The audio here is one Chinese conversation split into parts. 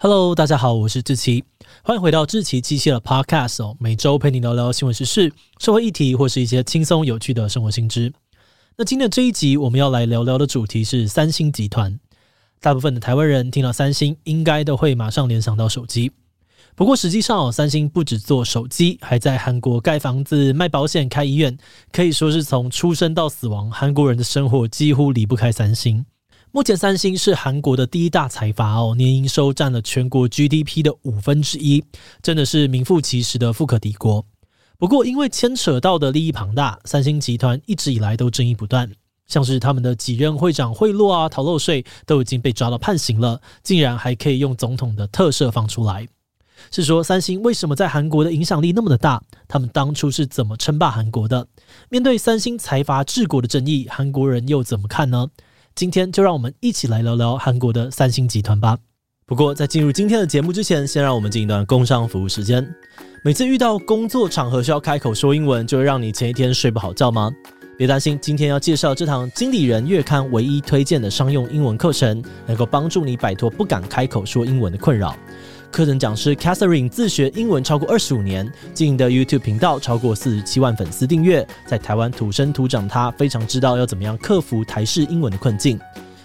Hello，大家好，我是志奇，欢迎回到志奇机械的 Podcast 哦。每周陪你聊聊新闻时事、社会议题，或是一些轻松有趣的生活新知。那今天的这一集，我们要来聊聊的主题是三星集团。大部分的台湾人听到三星，应该都会马上联想到手机。不过实际上哦，三星不只做手机，还在韩国盖房子、卖保险、开医院，可以说是从出生到死亡，韩国人的生活几乎离不开三星。目前，三星是韩国的第一大财阀哦，年营收占了全国 GDP 的五分之一，真的是名副其实的富可敌国。不过，因为牵扯到的利益庞大，三星集团一直以来都争议不断，像是他们的几任会长贿赂啊、逃漏税，都已经被抓到判刑了，竟然还可以用总统的特赦放出来。是说，三星为什么在韩国的影响力那么的大？他们当初是怎么称霸韩国的？面对三星财阀治国的争议，韩国人又怎么看呢？今天就让我们一起来聊聊韩国的三星集团吧。不过在进入今天的节目之前，先让我们进一段工商服务时间。每次遇到工作场合需要开口说英文，就会让你前一天睡不好觉吗？别担心，今天要介绍这堂经理人月刊唯一推荐的商用英文课程，能够帮助你摆脱不敢开口说英文的困扰。课程讲师 Catherine 自学英文超过二十五年，经营的 YouTube 频道超过四十七万粉丝订阅，在台湾土生土长，他非常知道要怎么样克服台式英文的困境。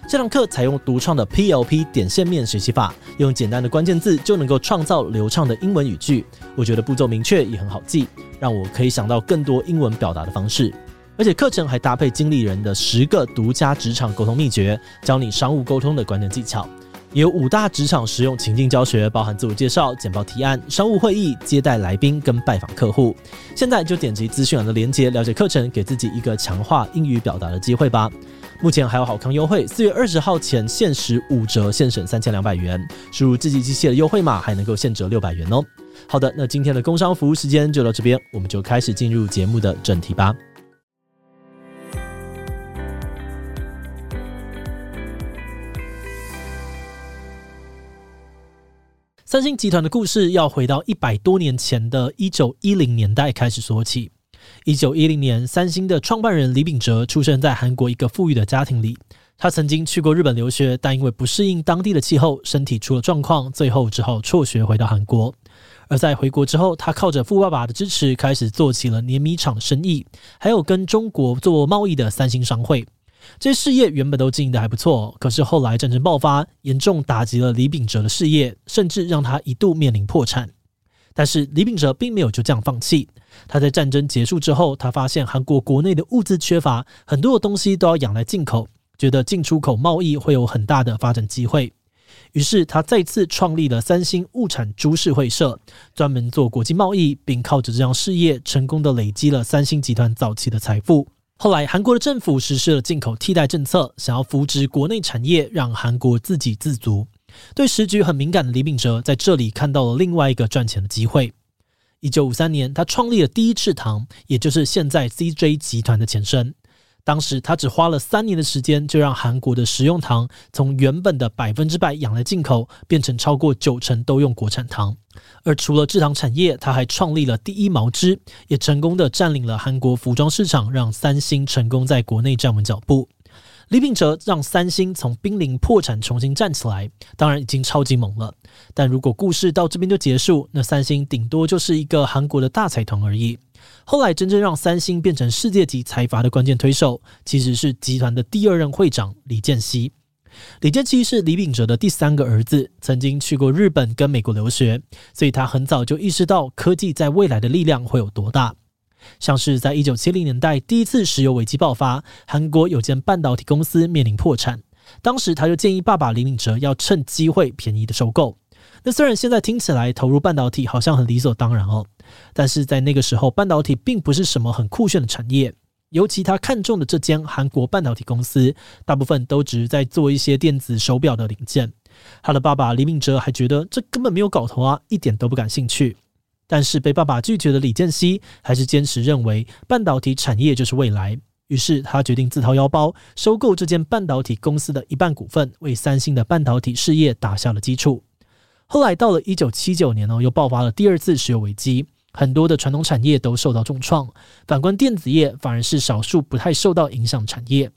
这堂课采用独创的 PLP 点线面学习法，用简单的关键字就能够创造流畅的英文语句。我觉得步骤明确也很好记，让我可以想到更多英文表达的方式。而且课程还搭配经理人的十个独家职场沟通秘诀，教你商务沟通的关键技巧。有五大职场实用情境教学，包含自我介绍、简报提案、商务会议、接待来宾跟拜访客户。现在就点击资讯栏的链接，了解课程，给自己一个强化英语表达的机会吧。目前还有好康优惠，四月二十号前限时五折，现省三千两百元。输入志祺七七的优惠码，还能够现折六百元哦。好的，那今天的工商服务时间就到这边，我们就开始进入节目的正题吧。三星集团的故事要回到一百多年前的一九一零年代开始说起。一九一零年，三星的创办人李秉哲出生在韩国一个富裕的家庭里。他曾经去过日本留学，但因为不适应当地的气候，身体出了状况，最后只好辍学回到韩国。而在回国之后，他靠着富爸爸的支持，开始做起了碾米厂生意，还有跟中国做贸易的三星商会。这些事业原本都经营得还不错，可是后来战争爆发，严重打击了李秉哲的事业，甚至让他一度面临破产。但是李秉哲并没有就这样放弃。他在战争结束之后，他发现韩国国内的物资缺乏，很多的东西都要仰赖进口，觉得进出口贸易会有很大的发展机会。于是他再次创立了三星物产株式会社，专门做国际贸易，并靠着这项事业，成功的累积了三星集团早期的财富。后来，韩国的政府实施了进口替代政策，想要扶植国内产业，让韩国自给自足。对时局很敏感的李秉哲在这里看到了另外一个赚钱的机会。一九五三年，他创立了第一赤糖，也就是现在 CJ 集团的前身。当时他只花了三年的时间，就让韩国的食用糖从原本的百分之百仰赖进口，变成超过九成都用国产糖。而除了制糖产业，他还创立了第一毛织，也成功的占领了韩国服装市场，让三星成功在国内站稳脚步。李秉哲让三星从濒临破产重新站起来，当然已经超级猛了。但如果故事到这边就结束，那三星顶多就是一个韩国的大财团而已。后来真正让三星变成世界级财阀的关键推手，其实是集团的第二任会长李健熙。李健熙是李秉哲的第三个儿子，曾经去过日本跟美国留学，所以他很早就意识到科技在未来的力量会有多大。像是在一九七零年代第一次石油危机爆发，韩国有间半导体公司面临破产，当时他就建议爸爸李秉哲要趁机会便宜的收购。那虽然现在听起来投入半导体好像很理所当然哦，但是在那个时候，半导体并不是什么很酷炫的产业。尤其他看中的这间韩国半导体公司，大部分都只是在做一些电子手表的零件。他的爸爸李敏哲还觉得这根本没有搞头啊，一点都不感兴趣。但是被爸爸拒绝的李健熙，还是坚持认为半导体产业就是未来。于是他决定自掏腰包收购这间半导体公司的一半股份，为三星的半导体事业打下了基础。后来到了一九七九年呢，又爆发了第二次石油危机，很多的传统产业都受到重创。反观电子业，反而是少数不太受到影响产业。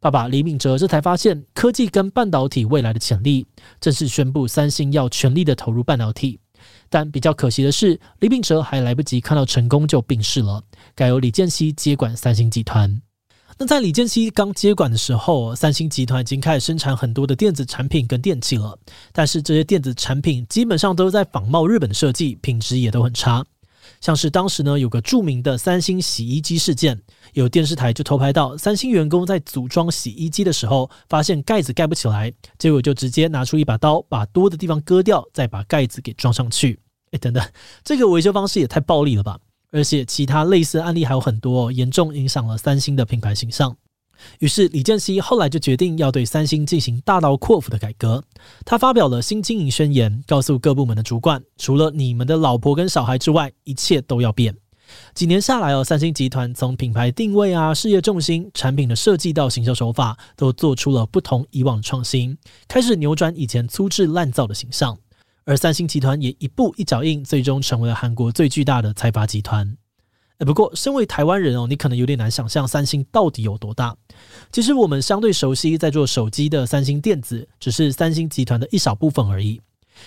爸爸李秉哲这才发现科技跟半导体未来的潜力，正式宣布三星要全力的投入半导体。但比较可惜的是，李秉哲还来不及看到成功就病逝了，改由李健熙接管三星集团。那在李健熙刚接管的时候，三星集团已经开始生产很多的电子产品跟电器了，但是这些电子产品基本上都是在仿冒日本的设计，品质也都很差。像是当时呢，有个著名的三星洗衣机事件，有电视台就偷拍到三星员工在组装洗衣机的时候，发现盖子盖不起来，结果就直接拿出一把刀，把多的地方割掉，再把盖子给装上去。诶，等等，这个维修方式也太暴力了吧！而且其他类似案例还有很多，哦严重影响了三星的品牌形象。于是李健熙后来就决定要对三星进行大刀阔斧的改革。他发表了新经营宣言，告诉各部门的主管，除了你们的老婆跟小孩之外，一切都要变。几年下来哦，三星集团从品牌定位啊、事业重心、产品的设计到行销手法，都做出了不同以往的创新，开始扭转以前粗制滥造的形象。而三星集团也一步一脚印，最终成为了韩国最巨大的财阀集团。不过，身为台湾人哦，你可能有点难想象三星到底有多大。其实，我们相对熟悉在做手机的三星电子，只是三星集团的一小部分而已。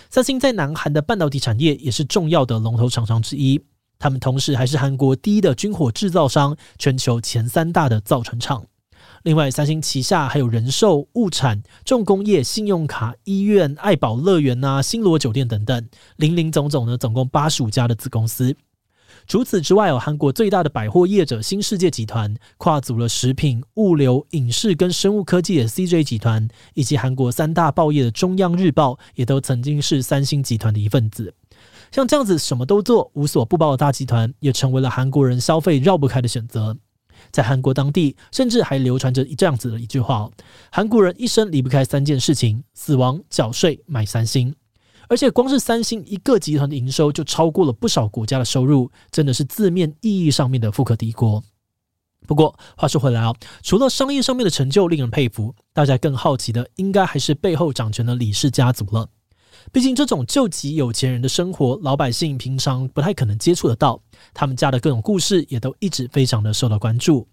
三星在南韩的半导体产业也是重要的龙头厂商之一。他们同时还是韩国第一的军火制造商，全球前三大的造船厂。另外，三星旗下还有人寿、物产、重工业、信用卡、医院、爱宝乐园啊、星罗酒店等等，林林总总呢，总共八十五家的子公司。除此之外，有韩国最大的百货业者新世界集团，跨足了食品、物流、影视跟生物科技的 CJ 集团，以及韩国三大报业的中央日报，也都曾经是三星集团的一份子。像这样子什么都做、无所不包的大集团，也成为了韩国人消费绕不开的选择。在韩国当地，甚至还流传着这样子的一句话：韩国人一生离不开三件事情：死亡、缴税、买三星。而且光是三星一个集团的营收就超过了不少国家的收入，真的是字面意义上面的富可敌国。不过话说回来啊，除了商业上面的成就令人佩服，大家更好奇的应该还是背后掌权的李氏家族了。毕竟这种救急有钱人的生活，老百姓平常不太可能接触得到。他们家的各种故事也都一直非常的受到关注。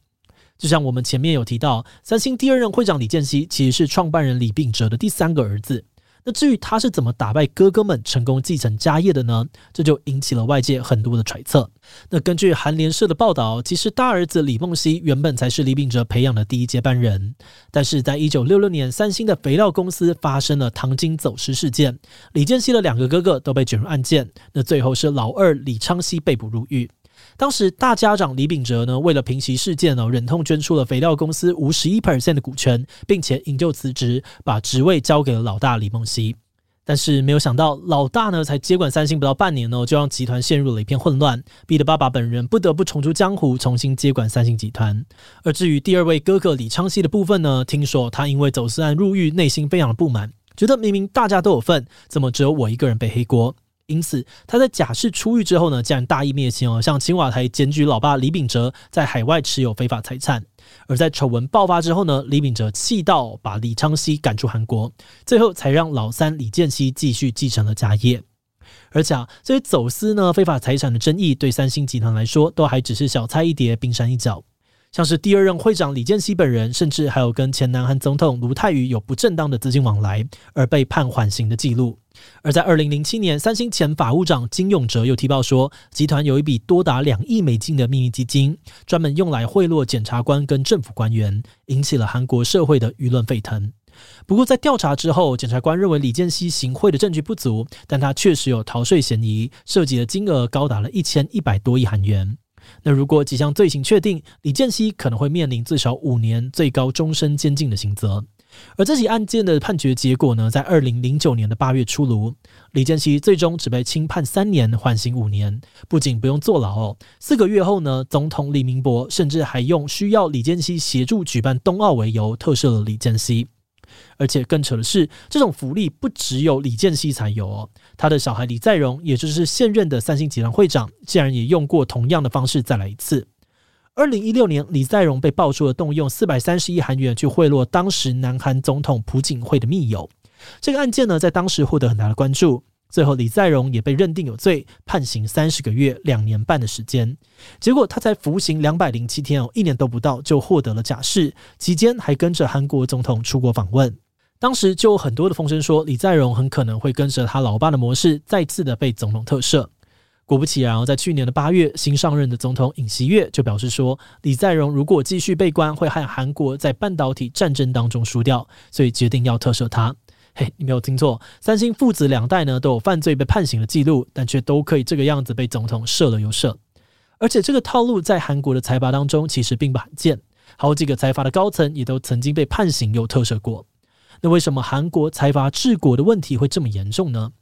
就像我们前面有提到，三星第二任会长李健熙其实是创办人李秉哲的第三个儿子。那至于他是怎么打败哥哥们成功继承家业的呢？这就引起了外界很多的揣测。那根据韩联社的报道，其实大儿子李梦熙原本才是李秉哲培养的第一接班人，但是在一九六六年，三星的肥料公司发生了糖精走私事件，李健熙的两个哥哥都被卷入案件，那最后是老二李昌熙被捕入狱。当时大家长李秉哲呢，为了平息事件呢，忍痛捐出了肥料公司五十一 percent 的股权，并且引咎辞职，把职位交给了老大李梦熙。但是没有想到，老大呢才接管三星不到半年呢，就让集团陷入了一片混乱，逼得爸爸本人不得不重出江湖，重新接管三星集团。而至于第二位哥哥李昌熙的部分呢，听说他因为走私案入狱，内心非常的不满，觉得明明大家都有份，怎么只有我一个人背黑锅？因此，他在假释出狱之后呢，竟然大义灭亲哦，向青瓦台检举老爸李秉哲在海外持有非法财产。而在丑闻爆发之后呢，李秉哲气到把李昌熙赶出韩国，最后才让老三李健熙继续继承了家业。而且啊，这些走私呢非法财产的争议，对三星集团来说，都还只是小菜一碟、冰山一角。像是第二任会长李健熙本人，甚至还有跟前南韩总统卢泰愚有不正当的资金往来，而被判缓刑的记录。而在二零零七年，三星前法务长金永哲又提报说，集团有一笔多达两亿美金的秘密基金，专门用来贿赂检察官跟政府官员，引起了韩国社会的舆论沸腾。不过在调查之后，检察官认为李健熙行贿的证据不足，但他确实有逃税嫌疑，涉及的金额高达了一千一百多亿韩元。那如果几项罪行确定，李健熙可能会面临至少五年、最高终身监禁的刑责。而这起案件的判决结果呢，在二零零九年的八月出炉，李健熙最终只被轻判三年，缓刑五年，不仅不用坐牢哦，四个月后呢，总统李明博甚至还用需要李健熙协助举办冬奥为由，特赦了李健熙。而且更扯的是，这种福利不只有李健熙才有哦，他的小孩李在镕，也就是现任的三星集团会长，竟然也用过同样的方式再来一次。二零一六年，李在镕被爆出了动用四百三十亿韩元去贿赂当时南韩总统朴槿惠的密友，这个案件呢，在当时获得很大的关注。最后李在镕也被认定有罪，判刑三十个月两年半的时间。结果他才服刑两百零七天哦，一年都不到就获得了假释，期间还跟着韩国总统出国访问。当时就有很多的风声说，李在镕很可能会跟着他老爸的模式，再次的被总统特赦。果不其然，在去年的八月，新上任的总统尹锡悦就表示说，李在镕如果继续被关，会和韩国在半导体战争当中输掉，所以决定要特赦他。嘿，你没有听错，三星父子两代呢都有犯罪被判刑的记录，但却都可以这个样子被总统赦了又赦。而且这个套路在韩国的财阀当中其实并不罕见，好几个财阀的高层也都曾经被判刑又特赦过。那为什么韩国财阀治国的问题会这么严重呢？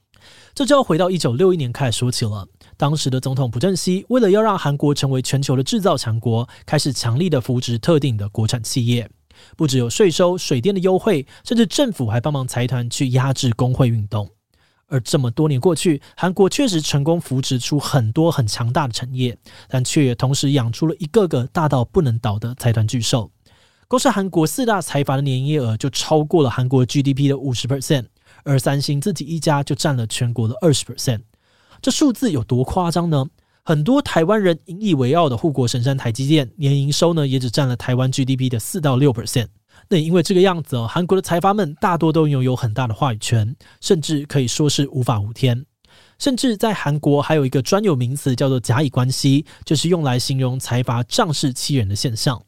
这就要回到一九六一年开始说起了。当时的总统朴正熙为了要让韩国成为全球的制造强国，开始强力的扶植特定的国产企业，不只有税收、水电的优惠，甚至政府还帮忙财团去压制工会运动。而这么多年过去，韩国确实成功扶植出很多很强大的产业，但却也同时养出了一个个大到不能倒的财团巨兽。光是韩国四大财阀的年营业额就超过了韩国 GDP 的五十 percent，而三星自己一家就占了全国的二十 percent。这数字有多夸张呢？很多台湾人引以为傲的护国神山台积电年营收呢，也只占了台湾 GDP 的四到六 percent。那也因为这个样子哦，韩国的财阀们大多都拥有很大的话语权，甚至可以说是无法无天。甚至在韩国还有一个专有名词叫做“甲乙关系”，就是用来形容财阀仗势欺人的现象。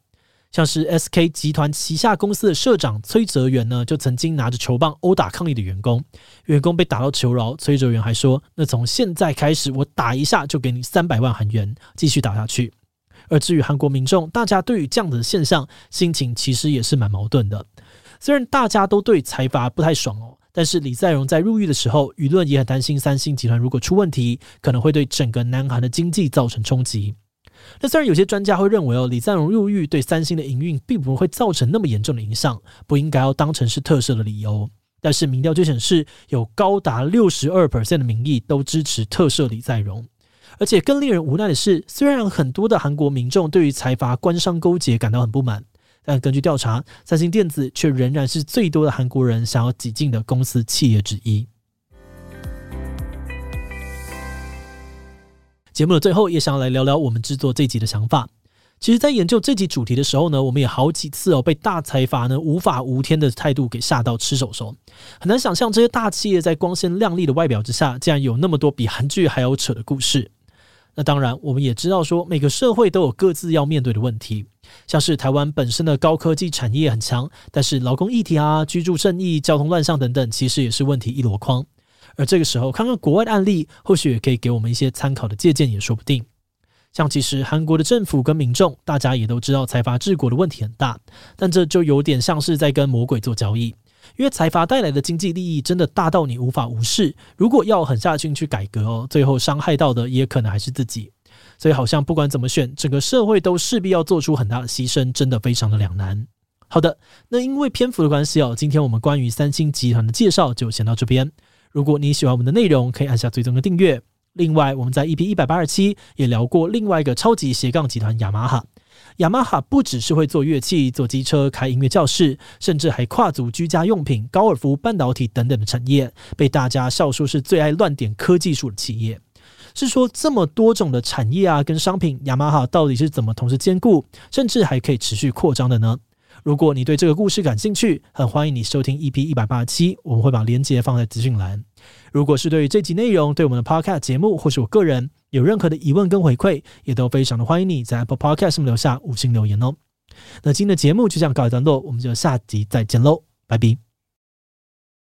像是 SK 集团旗下公司的社长崔泽元呢，就曾经拿着球棒殴打抗议的员工，员工被打到求饶，崔泽元还说：“那从现在开始，我打一下就给你三百万韩元，继续打下去。”而至于韩国民众，大家对于这样子的现象，心情其实也是蛮矛盾的。虽然大家都对财阀不太爽哦，但是李在镕在入狱的时候，舆论也很担心三星集团如果出问题，可能会对整个南韩的经济造成冲击。那虽然有些专家会认为哦，李在镕入狱对三星的营运并不会造成那么严重的影响，不应该要当成是特赦的理由。但是民调就显示，有高达六十二 percent 的民意都支持特赦李在镕。而且更令人无奈的是，虽然很多的韩国民众对于财阀官商勾结感到很不满，但根据调查，三星电子却仍然是最多的韩国人想要挤进的公司企业之一。节目的最后，也想要来聊聊我们制作这集的想法。其实，在研究这集主题的时候呢，我们也好几次哦被大财阀呢无法无天的态度给吓到吃手手。很难想象这些大企业在光鲜亮丽的外表之下，竟然有那么多比韩剧还要扯的故事。那当然，我们也知道说，每个社会都有各自要面对的问题，像是台湾本身的高科技产业很强，但是劳工议题啊、居住正义、交通乱象等等，其实也是问题一箩筐。而这个时候，看看国外的案例，或许也可以给我们一些参考的借鉴，也说不定。像其实韩国的政府跟民众，大家也都知道财阀治国的问题很大，但这就有点像是在跟魔鬼做交易，因为财阀带来的经济利益真的大到你无法无视。如果要狠下心去改革哦，最后伤害到的也可能还是自己。所以好像不管怎么选，整个社会都势必要做出很大的牺牲，真的非常的两难。好的，那因为篇幅的关系哦，今天我们关于三星集团的介绍就先到这边。如果你喜欢我们的内容，可以按下最终的订阅。另外，我们在 EP 一百八十七也聊过另外一个超级斜杠集团雅马哈。雅马哈不只是会做乐器、做机车、开音乐教室，甚至还跨足居家用品、高尔夫、半导体等等的产业，被大家笑说是最爱乱点科技树的企业。是说这么多种的产业啊，跟商品，雅马哈到底是怎么同时兼顾，甚至还可以持续扩张的呢？如果你对这个故事感兴趣，很欢迎你收听 EP 一百八十七，我们会把链接放在资讯栏。如果是对于这集内容，对我们的 Podcast 节目或是我个人有任何的疑问跟回馈，也都非常的欢迎你在 Apple Podcast 上留下五星留言哦。那今天的节目就这样告一段落，我们就下集再见喽，拜拜。